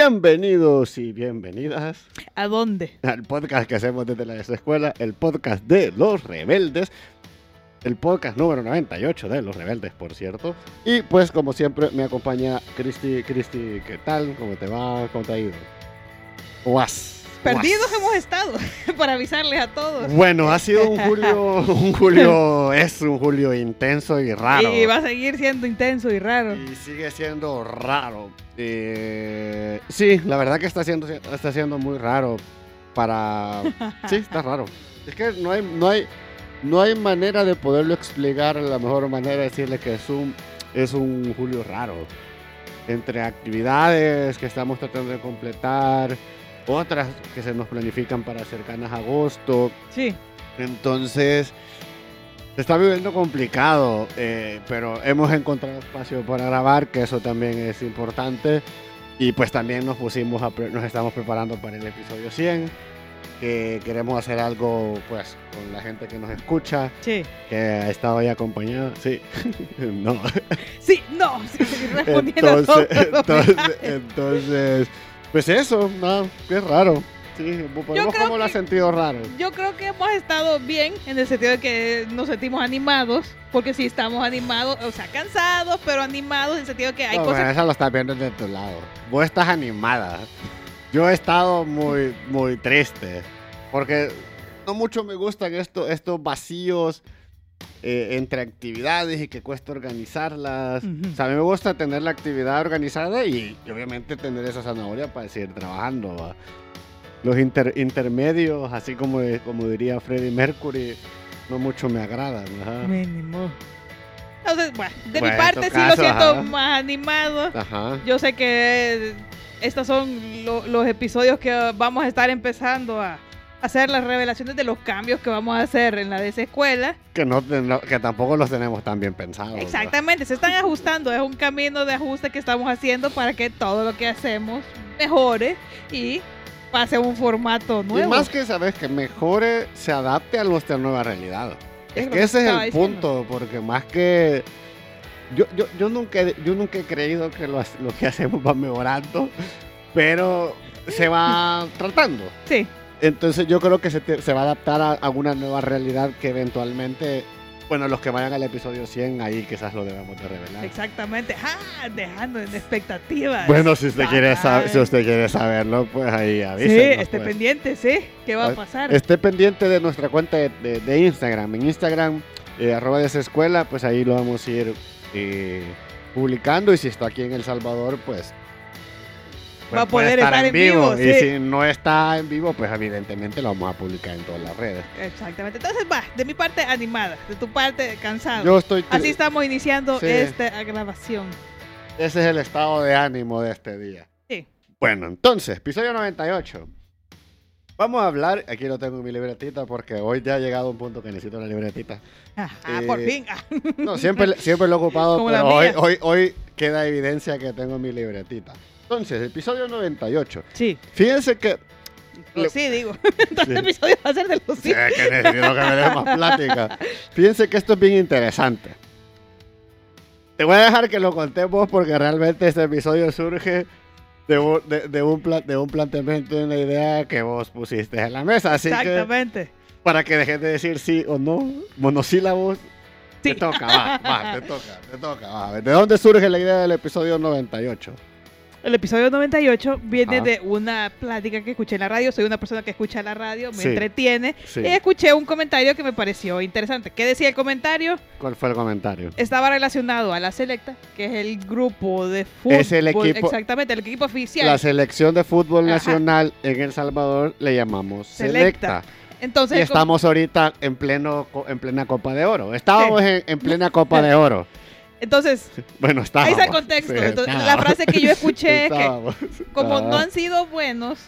Bienvenidos y bienvenidas ¿A dónde? al podcast que hacemos desde la escuela, el podcast de los rebeldes, el podcast número 98 de los rebeldes, por cierto. Y pues como siempre me acompaña Cristi, Cristi, ¿qué tal? ¿Cómo te va? ¿Cómo te ha ido? Guas. Perdidos hemos estado, para avisarles a todos. Bueno, ha sido un julio, un julio, es un julio intenso y raro. Y va a seguir siendo intenso y raro. Y sigue siendo raro. Eh, sí, la verdad que está siendo, está siendo muy raro para... Sí, está raro. Es que no hay, no hay, no hay manera de poderlo explicar. La mejor manera de decirle que es un, es un julio raro. Entre actividades que estamos tratando de completar, otras que se nos planifican para cercanas a agosto. Sí. Entonces, se está viviendo complicado, eh, pero hemos encontrado espacio para grabar, que eso también es importante. Y pues también nos pusimos, a pre- nos estamos preparando para el episodio 100, que queremos hacer algo pues con la gente que nos escucha, Sí. que ha estado ahí acompañada. Sí, no. Sí, no. Sí, respondiendo a Entonces, todos los entonces, entonces, pues eso, no, qué raro. Sí, ¿vos creo cómo lo que- sentido raro? Yo creo que hemos estado bien en el sentido de que nos sentimos animados, porque sí estamos animados, o sea, cansados, pero animados en el sentido de que hay No, bueno, cosas... eso lo estás viendo desde tu lado. Vos estás animada. Yo he estado muy, muy triste. Porque no mucho me gustan esto, estos vacíos eh, entre actividades y que cuesta organizarlas. O sea, a mí me gusta tener la actividad organizada y, y obviamente tener esa zanahoria para seguir trabajando. ¿va? Los inter- intermedios, así como, como diría Freddie Mercury, no mucho me agradan. Mínimo. Entonces, bueno, de Bueno, mi parte sí caso, lo siento ajá. más animado. Ajá. Yo sé que estos son lo- los episodios que vamos a estar empezando a hacer las revelaciones de los cambios que vamos a hacer en la de esa escuela. Que, no, no- que tampoco los tenemos tan bien pensados. Exactamente, se están ajustando, es un camino de ajuste que estamos haciendo para que todo lo que hacemos mejore y pase a un formato Y nuevo. más que sabes que mejore, se adapte a nuestra nueva realidad. Es que que ese es el diciendo. punto, porque más que... Yo, yo, yo, nunca, he- yo nunca he creído que lo, lo que hacemos va mejorando, pero se va tratando. Sí, Entonces yo creo que se, te- se va a adaptar a, a una nueva realidad que eventualmente, bueno, los que vayan al episodio 100, ahí quizás lo debemos de revelar. exactamente. Ah, dejando en expectativas. Bueno, si usted, quiere saber, si usted quiere saberlo, pues ahí Sí, avísenos. esté pues. pendiente, sí. ¿Qué va Ah, a pasar? Esté pendiente de nuestra cuenta de, de- de Instagram. En Instagram, eh, arroba de esa escuela, pues ahí lo vamos a ir eh, publicando. Y si está aquí en El Salvador, pues. Va a poder estar en vivo, Y sí. si no está en vivo, pues evidentemente lo vamos a publicar en todas las redes. Exactamente. Entonces va, de mi parte animada, de tu parte cansado. Yo estoy. Así estamos iniciando Sí. esta grabación. Ese es el estado de ánimo de este día. Sí. Bueno, entonces, episodio 98. Vamos a hablar, aquí lo tengo en mi libretita porque hoy ya ha llegado un punto que necesito la libretita. Ah, Eh, por fin. No, siempre, siempre lo he ocupado, Como pero hoy, hoy, hoy queda evidencia que tengo mi libretita. Entonces, episodio 98. Sí, Fíjense que... lo sí, digo. Entonces Sí. el episodio va a ser de los Sí, sí. que necesito que me dé más plática. Fíjense que esto es bien interesante. Te voy a dejar que lo contés vos porque realmente este episodio surge de un, de, de un, pla- de un planteamiento de una idea que vos pusiste en la mesa. Así que, Exactamente. para que dejes de decir sí o no, monosílabos, Sí. Te toca, va, va, te toca, te toca. Va. ¿De dónde surge la idea del episodio 98? El episodio 98 viene de una plática que escuché en la radio. Soy una persona que escucha la radio, me Sí. entretiene. Sí. Y escuché un comentario que me pareció interesante. ¿Qué decía el comentario? ¿Cuál fue el comentario? Estaba relacionado a la Selecta, que es el grupo de fútbol. Es el equipo- Exactamente, el equipo oficial. La selección de fútbol Ajá. nacional en El Salvador le llamamos Selecta. Selecta. Entonces, Y estamos ahorita en pleno en plena Copa de Oro. Estábamos en, en plena Copa de Oro. Entonces Bueno, ahí estábamos. está el contexto. Sí, Entonces, la frase que yo escuché es que Estábamos. como no han sido buenos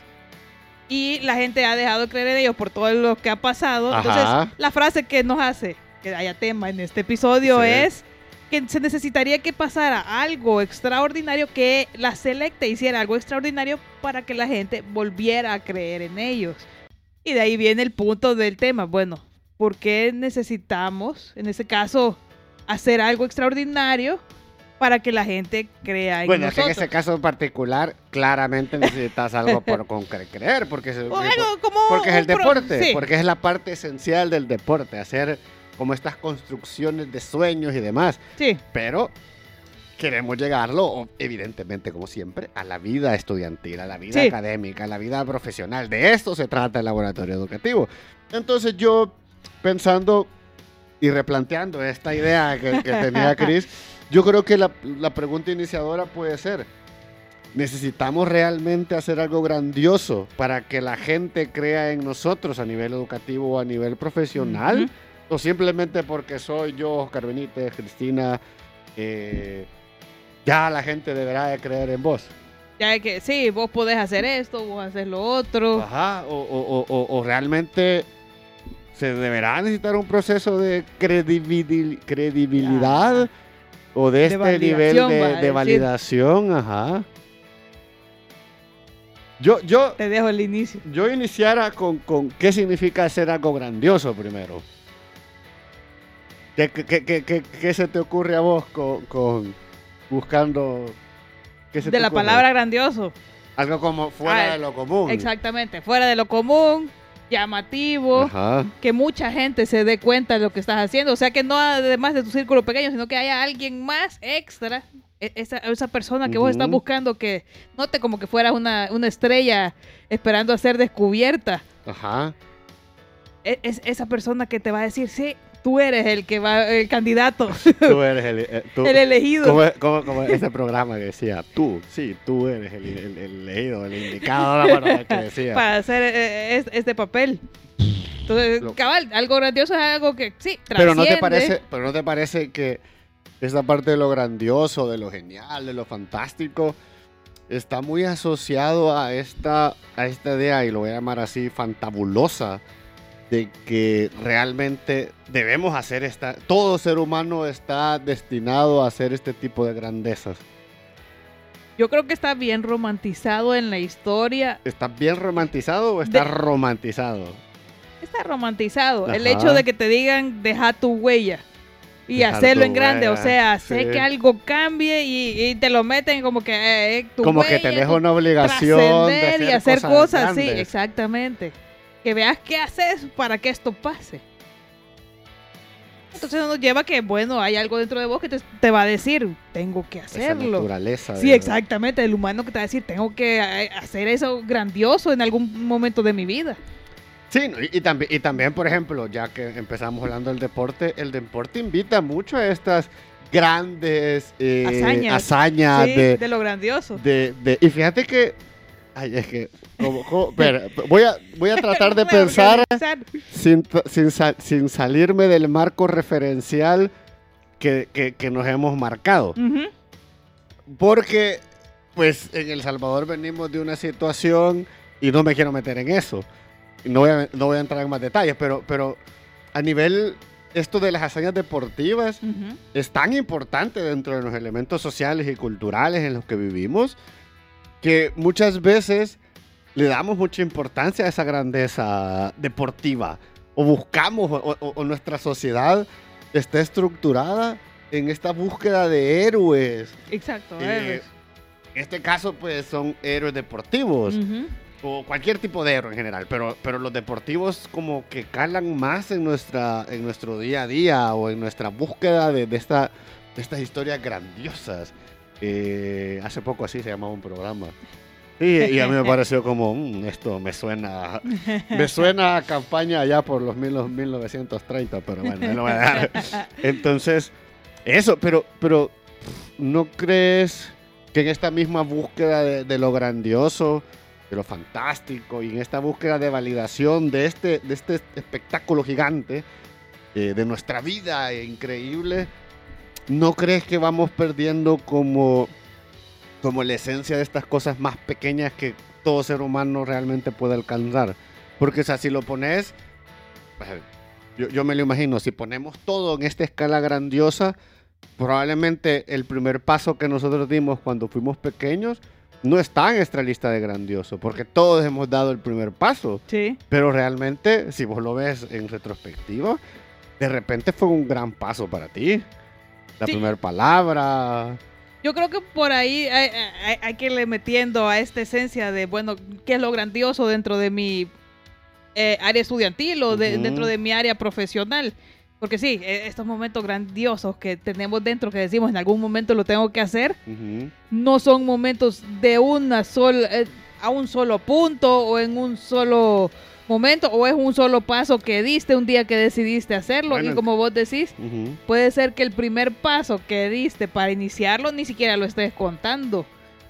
y la gente ha dejado de creer en ellos por todo lo que ha pasado, Ajá. entonces la frase que nos hace que haya tema en este episodio Sí. es que se necesitaría que pasara algo extraordinario, que la selecta hiciera algo extraordinario para que la gente volviera a creer en ellos. Y de ahí viene el punto del tema. Bueno, ¿por qué necesitamos, en este caso, hacer algo extraordinario para que la gente crea en Bueno, es que en nosotros. ese caso en particular, claramente necesitas algo por con creer, porque, O algo como porque es el pro- deporte, sí. porque es la parte esencial del deporte, hacer como estas construcciones de sueños y demás. Sí, Pero queremos llegarlo, evidentemente, como siempre, a la vida estudiantil, a la vida Sí. académica, a la vida profesional. De esto se trata el laboratorio educativo. Entonces yo, pensando y replanteando esta idea que, que tenía Chris, yo creo que la, la pregunta iniciadora puede ser, ¿necesitamos realmente hacer algo grandioso para que la gente crea en nosotros a nivel educativo o a nivel profesional? O simplemente porque soy yo, Oscar Benítez, Cristina, eh, ya la gente deberá de creer en vos. ya que sí, vos podés hacer esto, vos haces lo otro. Ajá, o- o- o realmente se deberá necesitar un proceso de credibil- credibilidad o de, De este nivel de, validación, ajá. Yo, yo, Te dejo el inicio. yo iniciara con, con qué significa hacer algo grandioso primero. ¿Qué, qué, qué- qué- qué- qué se te ocurre a vos con, con buscando... qué se De te la ocurre? palabra grandioso. Algo como fuera Ah, de lo común. Exactamente, fuera de lo común, llamativo, Ajá. que mucha gente se dé cuenta de lo que estás haciendo. O sea, que no además de tu círculo pequeño, sino que haya alguien más extra, e- esa, esa persona que vos estás buscando que note como que fueras una, una estrella esperando a ser descubierta. Ajá. E- Es, esa persona que te va a decir, sí, tú eres el que va, el candidato, Tú eres el... eh, tú- el elegido. como, como, como ese programa que decía, tú, sí, tú eres el, el, el elegido, el indicado, lo que decía. para hacer eh, es- este papel. Entonces, Lo- cabal, algo grandioso es algo que sí, Pero no te trasciende. parece, pero no te parece que esta parte de lo grandioso, de lo genial, de lo fantástico, está muy asociado a esta, a esta idea, y lo voy a llamar así, fantabulosa, de que realmente debemos hacer esta, todo ser humano está destinado a hacer este tipo de grandezas. Yo creo que está bien romantizado en la historia. ¿Está bien romantizado o está De- romantizado? Está romantizado. El hecho de que te digan deja tu huella y Dejar hacerlo en grande. O sea, sé sí. que algo cambie y, y te lo meten como que eh, tu Como que huella, tenés tu una obligación de hacer y hacer cosas, sí, grandes. exactamente. Que veas qué haces para que esto pase. Entonces nos lleva a que, bueno, hay algo dentro de vos que te, te va a decir, tengo que Esa hacerlo. naturaleza. Sí, exactamente, el humano que te va a decir, tengo que eh, hacer eso grandioso en algún momento de mi vida. Sí, y, y también, y también, por ejemplo, ya que empezamos hablando del deporte, el deporte invita mucho a estas grandes eh, Hazañas. hazañas sí, de, de lo grandioso. de- de- Y fíjate que... Ay, es que... como- como- espera, voy, a, voy a tratar de pensar sin, sin, sin salirme del marco referencial que, que- que nos hemos marcado. Ujú. Porque, pues, en El Salvador venimos de una situación y no me quiero meter en eso. No voy a, no voy a entrar en más detalles, pero, pero a nivel, esto de las hazañas deportivas Ujú. es tan importante dentro de los elementos sociales y culturales en los que vivimos que muchas veces le damos mucha importancia a esa grandeza deportiva o buscamos o, o- o nuestra sociedad está estructurada en esta búsqueda de héroes Exacto. eh, héroes. en este caso, pues son héroes deportivos o cualquier tipo de héroe en general, pero, pero los deportivos como que calan más en, nuestra, en nuestro día a día o en nuestra búsqueda de, de esta, de estas historias grandiosas. Eh, hace poco así se llamaba un programa. Y, y a mí me pareció como, "Mm, esto me suena, me suena a campaña ya por los, mil- los 1930, pero bueno, ahí lo voy a dejar. Entonces, eso, pero, pero ¿no crees que en esta misma búsqueda de, de lo grandioso, de lo fantástico, y en esta búsqueda de validación de este, de este espectáculo gigante, eh, de nuestra vida increíble, ¿no crees que vamos perdiendo como, como la esencia de estas cosas más pequeñas que todo ser humano realmente puede alcanzar? Porque, o sea, si lo pones, eh, yo, yo me lo imagino, si ponemos todo en esta escala grandiosa, probablemente el primer paso que nosotros dimos cuando fuimos pequeños no está en nuestra lista de grandioso, porque todos hemos dado el primer paso. Sí. Pero realmente, si vos lo ves en retrospectiva, de repente fue un gran paso para ti. La Sí. primera palabra, Yo creo que por ahí hay, hay- hay que irle metiendo a esta esencia de, bueno, qué es lo grandioso dentro de mi eh, área estudiantil o de- dentro de mi área profesional. Porque sí, eh, estos momentos grandiosos que tenemos dentro, que decimos en algún momento lo tengo que hacer, no son momentos de una sola, eh, a un solo punto o en un solo momento o es un solo paso que diste un día que decidiste hacerlo Bueno, y como vos decís, puede ser que el primer paso que diste para iniciarlo ni siquiera lo estés contando.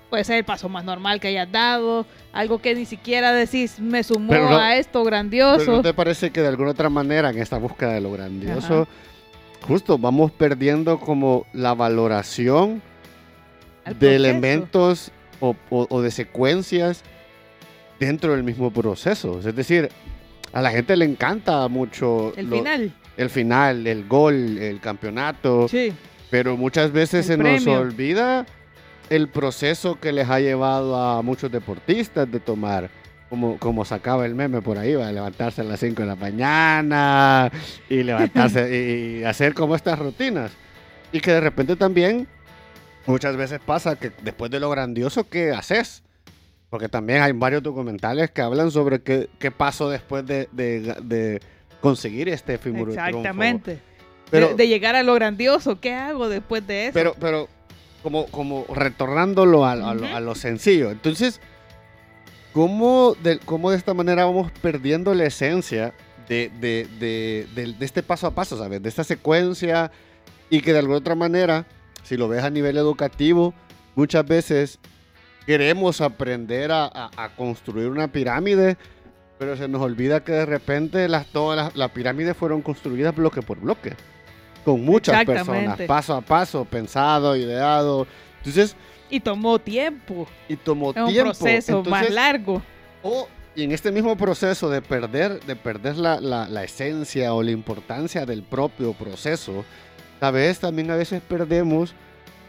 Puede ser el paso más normal que hayas dado, algo que ni siquiera decís me sumó no- a esto Pero grandioso. ¿no te parece que de alguna otra manera en esta búsqueda de lo grandioso, justo vamos perdiendo como la valoración al de elementos o, o- o de secuencias dentro del mismo proceso? Es decir, a la gente le encanta mucho El lo- final. el final, el gol, el campeonato, Sí. pero muchas veces El se nos premio. olvida el proceso que les ha llevado a muchos deportistas de tomar. Como, como sacaba el meme por ahí, va a levantarse a las 5 de la mañana y levantarse y, y hacer como estas rutinas. Y que de repente también muchas veces pasa que después de lo grandioso, ¿qué haces? Porque también hay varios documentales que hablan sobre qué, qué pasó después de, de- de conseguir este triunfo. Exactamente. Pero, de, de llegar a lo grandioso, ¿qué hago después de eso? pero, pero como, como retornándolo a, a lo, a lo sencillo. Entonces, ¿cómo de, cómo de esta manera vamos perdiendo la esencia de, de- de- de- de este paso a paso, ¿sabes? De esta secuencia y que de alguna otra manera, si lo ves a nivel educativo, muchas veces queremos aprender a, a- a construir una pirámide, pero se nos olvida que de repente las, todas las, las pirámides fueron construidas bloque por bloque, con muchas personas, paso a paso, pensado, ideado. Entonces, y tomó tiempo. y tomó Es un tiempo. proceso más Entonces, largo. o, y en este mismo proceso de perder, de perder la, la- la esencia o la importancia del propio proceso, a veces también a veces perdemos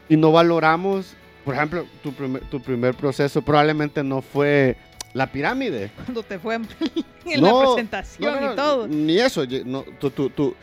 y no valoramos, por ejemplo, tu primer, tu primer proceso probablemente no fue la pirámide. Cuando te fue en, en No, la presentación No, no, y todo. Ni eso, no, tú- tú- tú-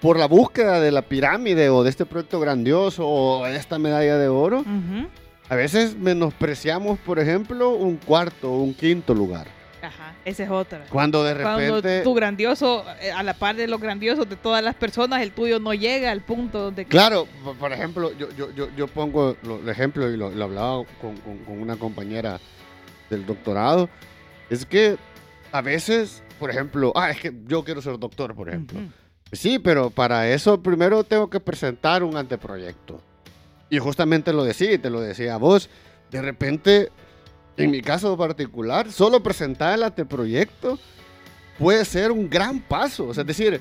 por la búsqueda de la pirámide o de este proyecto grandioso o de esta medalla de oro, Ujú. a veces menospreciamos, por ejemplo, un cuarto o un quinto lugar. Ajá, esa es otra. Cuando de Cuando repente... tu grandioso, eh, a la par de los grandiosos de todas las personas, el tuyo no llega al punto donde... Claro, por- ejemplo, yo, yo, yo, yo pongo el ejemplo y lo, lo hablaba con, con- con una compañera del doctorado, es que a veces, por ejemplo, ah, es que yo quiero ser doctor, por ejemplo. Ujú. Sí, pero para eso primero tengo que presentar un anteproyecto. Y justamente lo decía, y te lo decía a vos, de repente, en mi caso particular, solo presentar el anteproyecto puede ser un gran paso. O sea, es decir,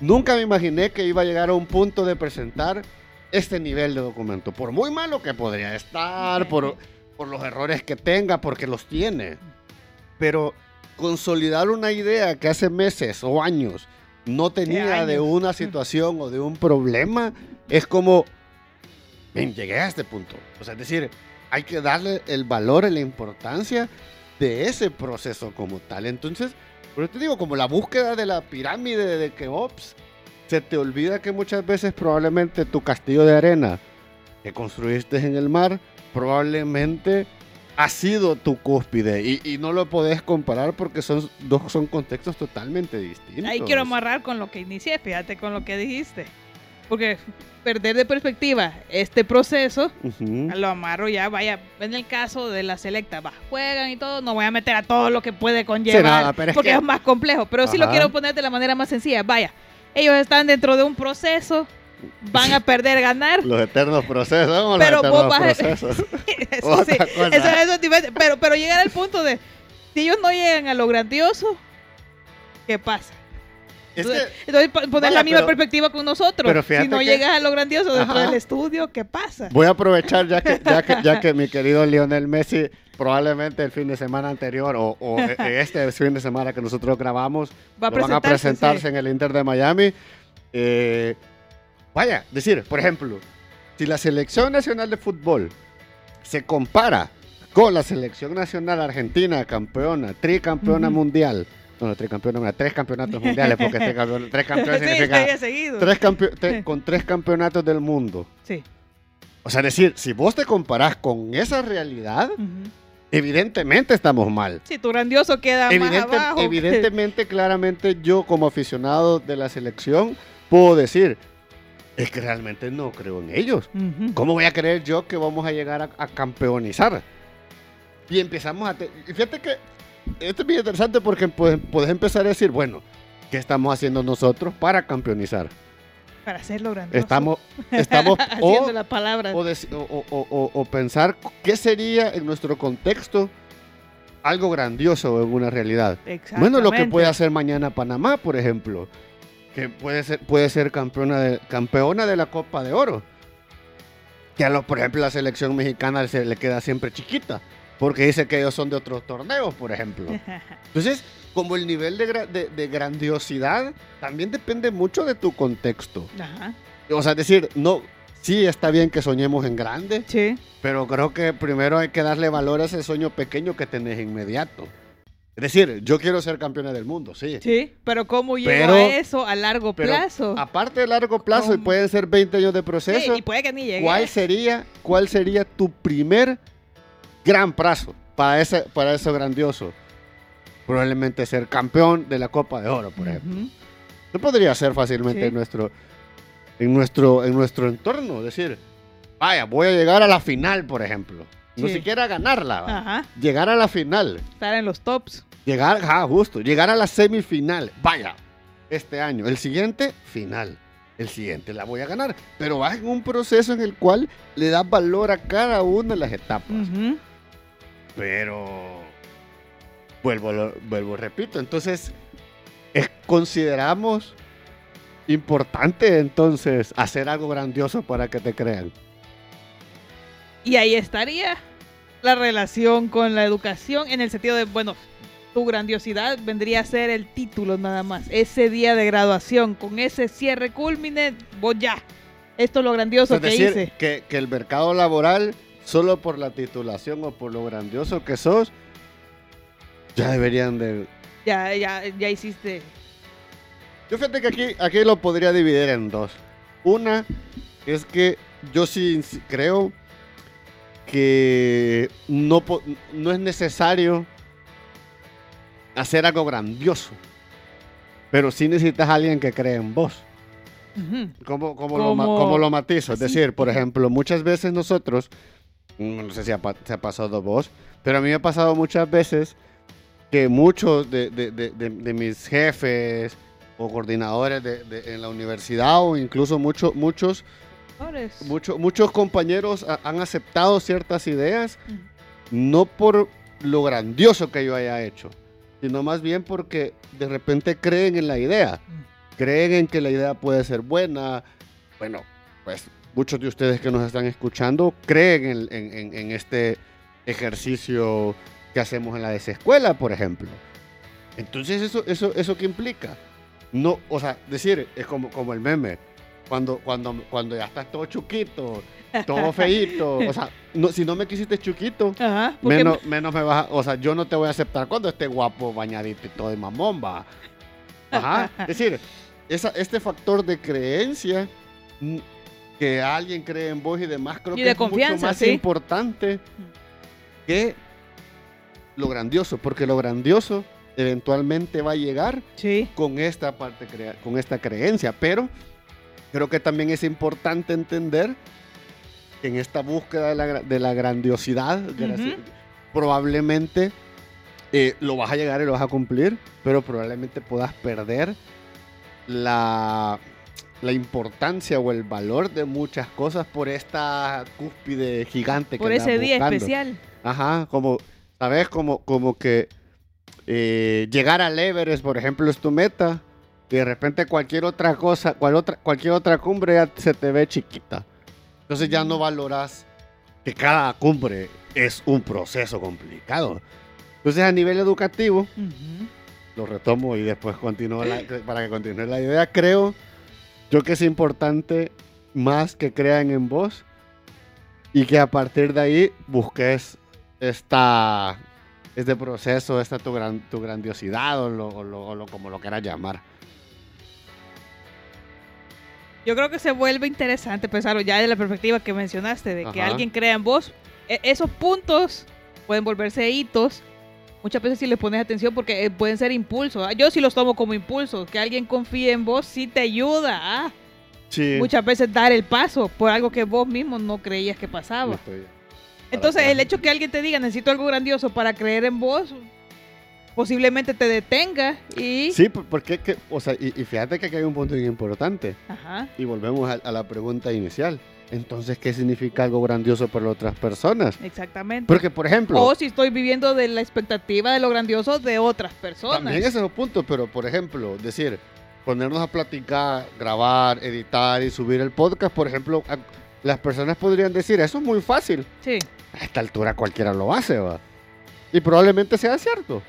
nunca me imaginé que iba a llegar a un punto de presentar este nivel de documento. Por muy malo que podría estar, por, por los errores que tenga, porque los tiene. Pero consolidar una idea que hace meses o años no tenía de una situación o de un problema, es como, ven, llegué a este punto. O sea, es decir, hay que darle el valor y la importancia de ese proceso como tal. Entonces, por eso te digo, como la búsqueda de la pirámide de Keops, se te olvida que muchas veces probablemente tu castillo de arena que construiste en el mar, probablemente ha sido tu cúspide y, y no lo podés comparar porque son dos son contextos totalmente distintos. Ahí quiero amarrar con lo que inicié, fíjate con lo que dijiste. Porque perder de perspectiva este proceso, Ujú. lo amarro ya, vaya, en el caso de la selecta, va, juegan y todo, no voy a meter a todo lo que puede conllevar, nada, pero es porque que- es más complejo, pero sí lo quiero poner de la manera más sencilla, vaya, ellos están dentro de un proceso, van a perder, ganar, Los eternos procesos, Pero los vos vas procesos. eso sí, eso es diferente, pero, pero llegar al punto de, si ellos no llegan a lo grandioso, ¿qué pasa? Entonces, po- poner Vaya, la misma pero- perspectiva con nosotros. pero si no que- llegas a lo grandioso dentro Ajá. del estudio, ¿qué pasa? voy a aprovechar ya que, ya que, ya que mi querido Lionel Messi probablemente el fin de semana anterior o, o e- este fin de semana que nosotros grabamos Va a lo van a presentarse, sí. en el Inter de Miami. Eh, vaya, decir, por ejemplo, si la selección nacional de fútbol se compara con la selección nacional argentina, campeona, tricampeona Ujú. mundial, no, no, tricampeona, no, tres campeonatos mundiales, porque tres campeones, tres campeones sí, significa había seguido. tres campe- tre- con tres campeonatos del mundo. Sí. O sea, decir, si vos te comparás con esa realidad, evidentemente estamos mal. Si tu grandioso queda Evidente- más abajo. evidentemente, claramente, yo como aficionado de la selección puedo decir, es que realmente no creo en ellos. ¿Cómo voy a creer yo que vamos a llegar a, a campeonizar? Y empezamos a... y Fíjate que esto es bien interesante porque pues, puedes empezar a decir, bueno, ¿qué estamos haciendo nosotros para campeonizar? Para hacerlo grandioso. Estamos... estamos Haciendo o, la palabra. o pensar qué sería en nuestro contexto algo grandioso en una realidad. Bueno, lo que puede hacer mañana Panamá, por ejemplo, que puede ser, puede ser campeona, de, campeona de la Copa de Oro. Que a los, por ejemplo, la selección mexicana se le queda siempre chiquita, porque dice que ellos son de otros torneos, por ejemplo. Entonces, como el nivel de, gra- de- de grandiosidad también depende mucho de tu contexto. Ajá. O sea, es decir, no, sí está bien que soñemos en grande, Sí. pero creo que primero hay que darle valor a ese sueño pequeño que tenés inmediato. Es decir, yo quiero ser campeona del mundo, sí. Sí. Pero ¿cómo llego a eso a largo plazo? Aparte de largo plazo, y pueden ser 20 años de Sí, proceso, y puede que ni llegue. ¿cuál sería, ¿cuál sería tu primer gran plazo para, ese, para eso grandioso? Probablemente ser campeón de la Copa de Oro, por ejemplo. Ujú. Eso podría ser fácilmente Sí. en, nuestro, en, nuestro, en nuestro entorno. Decir, vaya, voy a llegar a la final, por ejemplo. No Sí. siquiera ganarla. Ajá. llegar a la final. Estar en los tops. Llegar, ah, justo, llegar a la semifinal. Vaya, este año. El siguiente, final. El siguiente la voy a ganar. Pero vas en un proceso en el cual le das valor a cada una de las etapas. Ujú. Pero, vuelvo, vuelvo, repito. Entonces, es- consideramos importante entonces hacer algo grandioso para que te crean. Y ahí estaría la relación con la educación en el sentido de, bueno, tu grandiosidad vendría a ser el título nada más. Ese día de graduación, con ese cierre culmine, vos ya. Esto es lo grandioso es que decir, hice. que, que el mercado laboral, solo por la titulación o por lo grandioso que sos, ya deberían de... Ya, ya, ya hiciste. Yo fíjate que aquí, aquí lo podría dividir en dos. Una es que yo sí creo que no, no es necesario hacer algo grandioso, pero sí necesitas a alguien que cree en vos. Ujú. ¿Cómo, cómo Lo, ma- Como- cómo lo matizo? Es decir, por ejemplo, muchas veces nosotros, no sé si ha, se ha pasado a vos, pero a mí me ha pasado muchas veces que muchos de, de- de- de- mis jefes o coordinadores en la universidad o incluso mucho- muchos, Flores. mucho- muchos compañeros ha- han aceptado ciertas ideas no por lo grandioso que yo haya hecho, sino más bien porque de repente creen en la idea, creen en que la idea puede ser buena. Bueno, pues muchos de ustedes que nos están escuchando creen en, en- en- en este ejercicio que hacemos en la desescuela, por ejemplo. Entonces, ¿eso, eso, eso qué implica? No, o sea, decir, es como, como el meme, cuando, cuando, cuando ya estás todo chuquito, todo feíto, o sea, no, si no me quisiste chuquito, Ajá. menos, menos me vas a, o sea, yo no te voy a aceptar cuando esté guapo, bañadito y todo de mamón, va. Ajá. Es decir, esa, este factor de creencia, que alguien cree en vos y demás, creo Y que de es mucho confianza, más sí. importante que lo grandioso, porque lo grandioso eventualmente va a llegar Sí. con esta parte, con esta creencia, pero creo que también es importante entender que en esta búsqueda de la, de la grandiosidad, probablemente eh, lo vas a llegar y lo vas a cumplir, pero probablemente puedas perder la, la importancia o el valor de muchas cosas por esta cúspide gigante que Por ese andas día buscando. especial. Ajá, como, ¿sabes? Como, como que eh, llegar al Everest, por ejemplo, es tu meta. Y de repente cualquier otra cosa, cual otra, cualquier otra cumbre ya se te ve chiquita. Entonces ya no valoras que cada cumbre es un proceso complicado. Entonces a nivel educativo, Ujú. lo retomo y después continúo la- para que continúe la idea. Creo yo que es importante más que crean en vos y que a partir de ahí busques esta, este proceso, esta tu, gran, tu grandiosidad o, lo, como lo quieras llamar. Yo creo que se vuelve interesante pensarlo ya de la perspectiva que mencionaste, de que Ajá. alguien crea en vos. E- esos puntos pueden volverse hitos. Muchas veces si les pones atención porque eh, pueden ser impulsos. Ah, Yo sí los tomo como impulsos. Que alguien confíe en vos sí te ayuda a Sí. muchas veces dar el paso por algo que vos mismo no creías que pasaba. Entonces, el hecho que alguien te diga necesito algo grandioso para creer en vos, posiblemente te detenga y. Sí, por- porque que, o sea, y, y fíjate que aquí hay un punto importante. Ajá. Y volvemos a, a la pregunta inicial. Entonces, ¿qué significa algo grandioso para otras personas? Exactamente. Porque, por ejemplo, O si estoy viviendo de la expectativa de lo grandioso de otras personas. también ese es un punto, pero por ejemplo, decir, ponernos a platicar, grabar, editar y subir el podcast, por ejemplo, a- las personas podrían decir, eso es muy fácil. Sí. A esta altura cualquiera lo hace, va. Y probablemente sea cierto.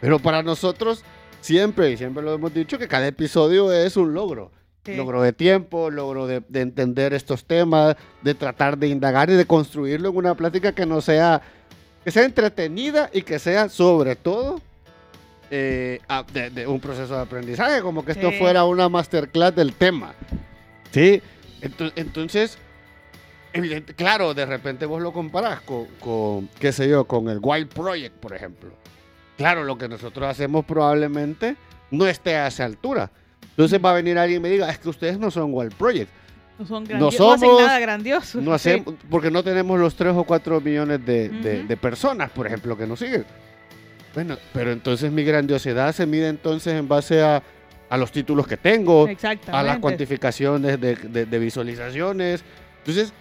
Pero para nosotros, siempre, y siempre lo hemos dicho, que cada episodio es un logro. sí. Logro de tiempo, logro de, de entender estos temas, de tratar de indagar y de construirlo en una plática que no sea, que sea entretenida y que sea sobre todo eh, a- de, de un proceso de aprendizaje, como que esto Sí. fuera una masterclass del tema. ¿Sí? Ento- Entonces, evidente, claro, de repente vos lo comparás con, con, qué sé yo, con el Wild Project, por ejemplo. Claro, lo que nosotros hacemos probablemente no esté a esa altura. Entonces va a venir alguien y me diga, es que ustedes no son Wild Project. No son No somos- no hacen nada grandioso. No Sí. hacemos, porque no tenemos los 3 o 4 millones de, de- de personas, por ejemplo, que nos siguen. Bueno, pero entonces mi grandiosidad se mide entonces en base a, a los títulos que tengo, a las cuantificaciones de, de- visualizaciones. Entonces,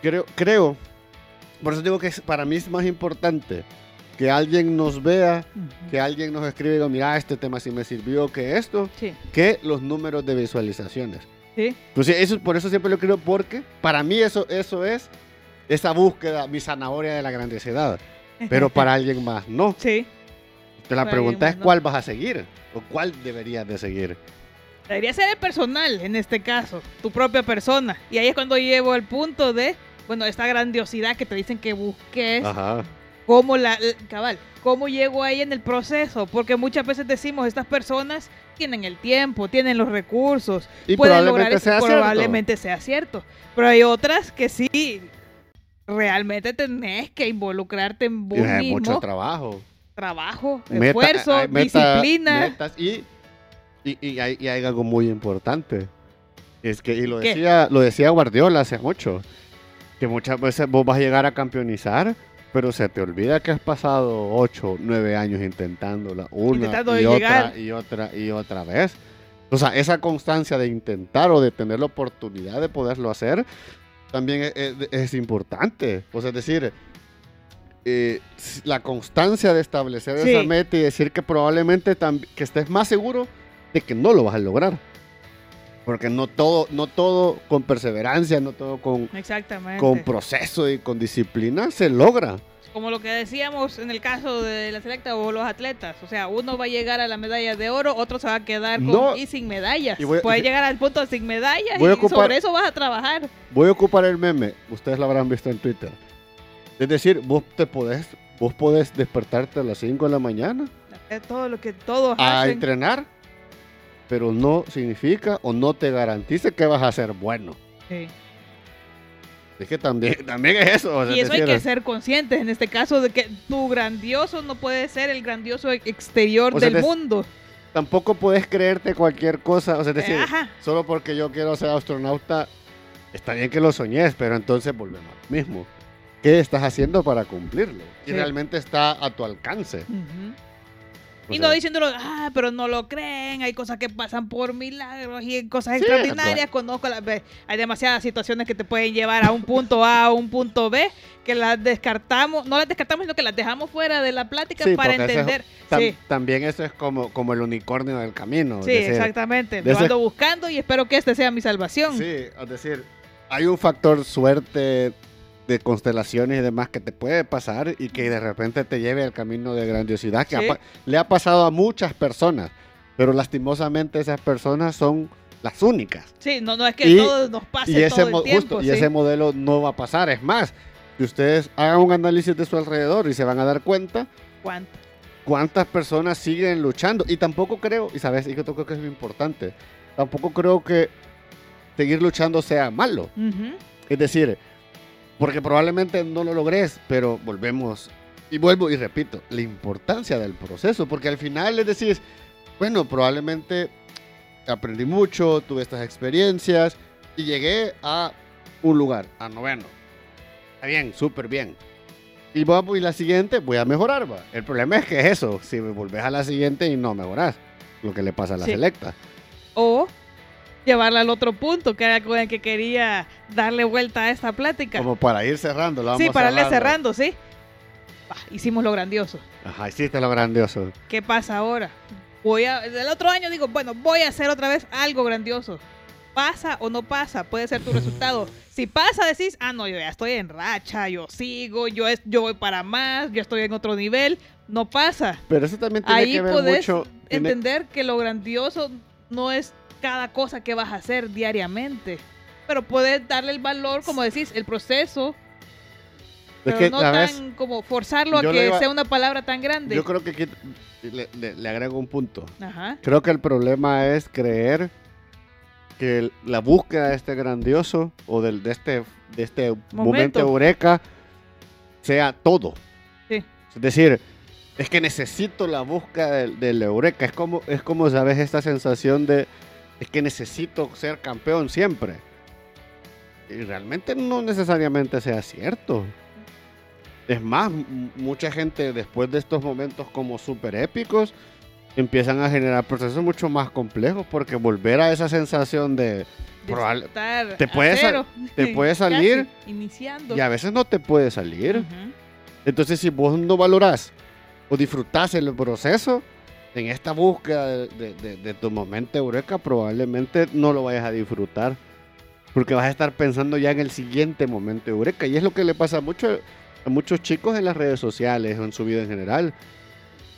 creo, creo, por eso digo que para mí es más importante que alguien nos vea, que alguien nos escriba y diga, mira, este tema sí me sirvió, que esto, Sí. que los números de visualizaciones. Sí. Entonces, eso, por eso siempre lo creo, porque para mí eso, eso es esa búsqueda, mi zanahoria de la grandiosidad. Pero para alguien más no. Sí. Entonces, la Para pregunta es no. cuál vas a seguir o cuál deberías de seguir. Debería ser el personal, en este caso, tu propia persona. Y ahí es cuando llevo el punto de, bueno, esta grandiosidad que te dicen que busques, Ajá. Cómo la, l- cabal, cómo llego ahí en el proceso. Porque muchas veces decimos, estas personas tienen el tiempo, tienen los recursos, Y pueden lograr probablemente eso, sea cierto. probablemente sea cierto. Pero hay otras que sí, realmente tenés que involucrarte en vos mismo. mucho trabajo. trabajo, Meta- esfuerzo, hay meta- disciplina. metas y, y, y hay, y hay algo muy importante. Es que, y lo ¿Qué? decía, lo decía Guardiola hace mucho, que muchas veces vos vas a llegar a campeonizar, pero se te olvida que has pasado 8, 9 años intentándola una Intentando y llegar. otra y otra y otra vez. O sea, esa constancia de intentar o de tener la oportunidad de poderlo hacer también es, es- es importante. O sea, es decir, eh, la constancia de establecer Sí. esa meta y decir que probablemente que estés más seguro de que no lo vas a lograr. Porque no todo, no todo con perseverancia, no todo con, con proceso y con disciplina se logra. Como lo que decíamos en el caso de la selecta o los atletas. O sea, uno va a llegar a la medalla de oro, otro se va a quedar con, No. y sin medallas. Y voy a- Puede llegar al punto sin medallas Voy a y ocupar- sobre eso vas a trabajar. Voy a ocupar el meme, ustedes lo habrán visto en Twitter. Es decir, vos te podés, vos podés despertarte a las 5 de la mañana Es todo lo que todos a hacen. entrenar, pero no significa o no te garantiza que vas a ser bueno. Sí. Es que también, también es eso. o sea, Y es eso hay decir, que ser conscientes en este caso de que tu grandioso no puede ser el grandioso exterior O sea, del mundo. Tampoco puedes creerte cualquier cosa. O sea, es decir, Eh, Ajá. solo porque yo quiero ser astronauta, está bien que lo soñes, pero entonces volvemos al mismo. ¿Qué estás haciendo para cumplirlo? Y Sí. realmente está a tu alcance. O Y sea, no diciéndolo, ah, pero no lo creen, hay cosas que pasan por milagros y cosas Sí, extraordinarias, conozco las hay demasiadas situaciones que te pueden llevar a un punto A a un punto B, que las descartamos, no las descartamos, sino que las dejamos fuera de la plática Sí, para es- entender. tam- sí, También eso es como, como el unicornio del camino. es sí, decir, exactamente. Lo ando buscando y espero que este sea mi salvación. Sí, es decir, hay un factor suerte de constelaciones y demás que te puede pasar y que de repente te lleve al camino de grandiosidad que Sí. le ha pasado a muchas personas, pero lastimosamente esas personas son las únicas. Sí, no, no es que Y- todo nos pase Y ese, todo mo- el tiempo. justo, y ese modelo no va a pasar. Es más, que ustedes hagan un análisis de su alrededor y se van a dar cuenta ¿Cuánto? cuántas personas siguen luchando. Y tampoco creo, y sabes, y que creo que es muy importante, tampoco creo que seguir luchando sea malo. Es decir, porque probablemente no lo logres, pero volvemos y vuelvo y repito, la importancia del proceso, porque al final les decís, bueno, probablemente aprendí mucho, tuve estas experiencias y llegué a un lugar, a noveno. Está bien, súper bien. Y vamos, y la siguiente voy a mejorar, va. El problema es que es eso, si me volvés a la siguiente y no mejoras, lo que le pasa a la Sí. selecta. O llevarla al otro punto, que era con el que quería darle vuelta a esta plática. Como para ir cerrando, lo vamos Sí, para irle cerrando. cerrando, sí. Ah, hicimos lo grandioso. Ajá, hiciste lo grandioso. ¿Qué pasa ahora? Voy a, el otro año digo, bueno, voy a hacer otra vez algo grandioso. ¿Pasa o no pasa? Puede ser tu resultado. Si pasa, decís, ah, no, yo ya estoy en racha, yo sigo, yo, es, yo voy para más, yo estoy en otro nivel. No pasa. Pero eso también tiene Ahí que ver podés mucho. tiene- entender que lo grandioso no es cada cosa que vas a hacer diariamente. Pero puedes darle el valor, como decís, el proceso, es pero que, no tan como forzarlo a que iba- sea una palabra tan grande. Yo creo que aquí le, le- le agrego un punto. Ajá. Creo que el problema es creer que el- la búsqueda de este grandioso o del, de este, de este momento. Momento. eureka sea todo. Sí. Es decir, es que necesito la búsqueda del, del eureka. Es como, es como, ¿sabes? Esta sensación de es que necesito ser campeón siempre. Y realmente no necesariamente sea cierto. Es más, mucha gente después de estos momentos como súper épicos empiezan a generar procesos mucho más complejos porque volver a esa sensación de... Probable- te puede cero, te puede salir iniciando. Y a veces no te puede salir. Ujú. Entonces, si vos no valorás o disfrutás el proceso, en esta búsqueda de, de- de- de tu momento eureka, probablemente no lo vayas a disfrutar. Porque vas a estar pensando ya en el siguiente momento eureka. Y es lo que le pasa mucho a muchos chicos en las redes sociales o en su vida en general.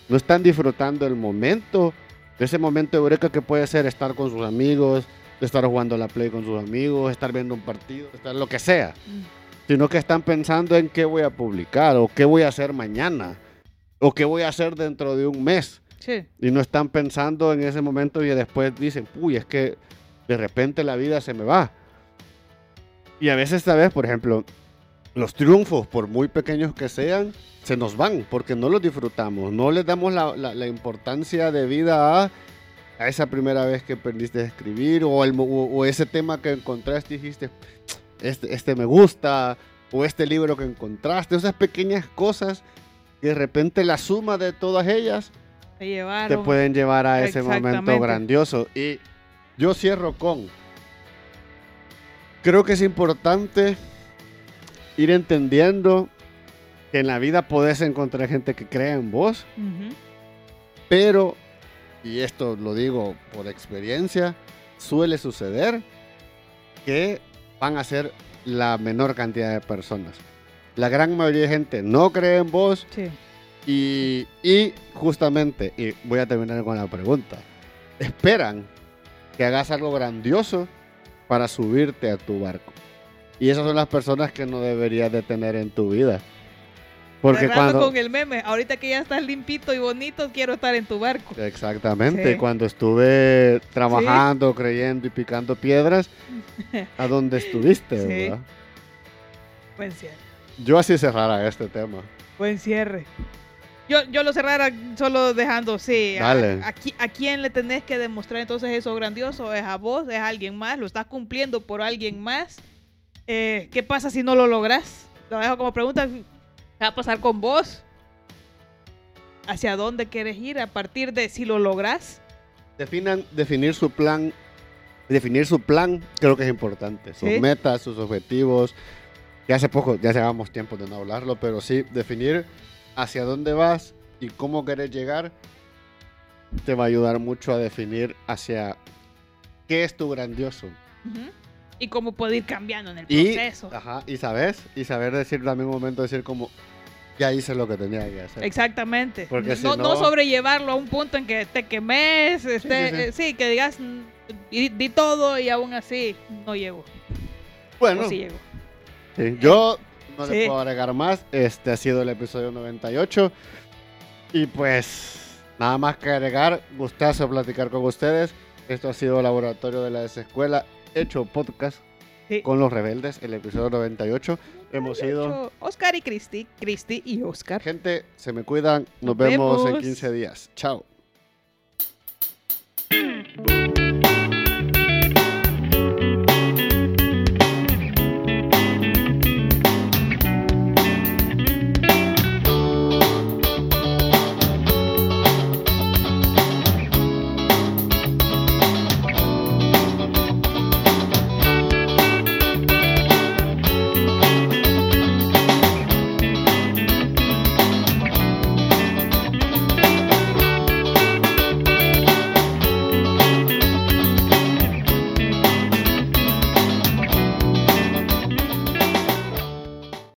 No están disfrutando el momento, ese momento eureka que puede ser estar con sus amigos, estar jugando la play con sus amigos, estar viendo un partido, estar lo que sea Mm. sino que están pensando en qué voy a publicar o qué voy a hacer mañana o qué voy a hacer dentro de un mes. Sí. Y no están pensando en ese momento y después dicen, uy, es que de repente la vida se me va. Y a veces, vez, por ejemplo, los triunfos, por muy pequeños que sean, se nos van porque no los disfrutamos, no les damos la, la- la importancia de vida a, a esa primera vez que aprendiste a escribir o, el o- o ese tema que encontraste y dijiste, este, este me gusta, o este libro que encontraste, esas pequeñas cosas que de repente la suma de todas ellas Te pueden llevar a ese momento grandioso. Y yo cierro con, creo que es importante ir entendiendo que en la vida podés encontrar gente que crea en vos, pero, y esto lo digo por experiencia, suele suceder que van a ser la menor cantidad de personas. La gran mayoría de gente no cree en vos Sí. Y, y justamente, y voy a terminar con la pregunta, esperan que hagas algo grandioso para subirte a tu barco. Y esas son las personas que no deberías de tener en tu vida. Porque cuando... con el meme, ahorita que ya estás limpito y bonito, quiero estar en tu barco. Exactamente, Sí. cuando estuve trabajando, creyendo y picando piedras, ¿a dónde estuviste? Sí. verdad? Buen cierre. Yo así cerrara este tema. Buen cierre. Yo, yo lo cerrara solo dejando, sí. a- Dale. A, qui- a quién le tenés que demostrar entonces eso grandioso? ¿Es a vos? ¿Es a alguien más? ¿Lo estás cumpliendo por alguien más? Eh, ¿Qué pasa si no lo logras? Lo dejo como pregunta. ¿Qué va a pasar con vos? ¿Hacia dónde quieres ir a partir de si lo logras? Definan, definir su plan, definir su plan creo que es importante. Sus Sí. metas, sus objetivos. Ya hace poco, ya llevamos tiempo de no hablarlo, pero sí, definir hacia dónde vas y cómo quieres llegar te va a ayudar mucho a definir hacia qué es tu grandioso. Y cómo puede ir cambiando en el Y, proceso. ajá, y sabes, y saber decir también un momento, decir como, ya hice lo que tenía que hacer. Exactamente. Porque si no, sobrellevarlo a un punto en que te quemes, este, sí, sí. eh, sí, que digas, mm, di, di todo y aún así no llego. Bueno, O sí llego. sí, yo no Sí. le puedo agregar más. Este ha sido el episodio 98. Y pues, nada más que agregar. Gustazo platicar con ustedes. Esto ha sido Laboratorio de la Desescuela. hecho podcast Sí. con los rebeldes, el episodio 98. Hemos sido... Oscar y Cristi, Cristi y Oscar. Gente, se me cuidan. Nos, Nos vemos en vemos. 15 días. Chao.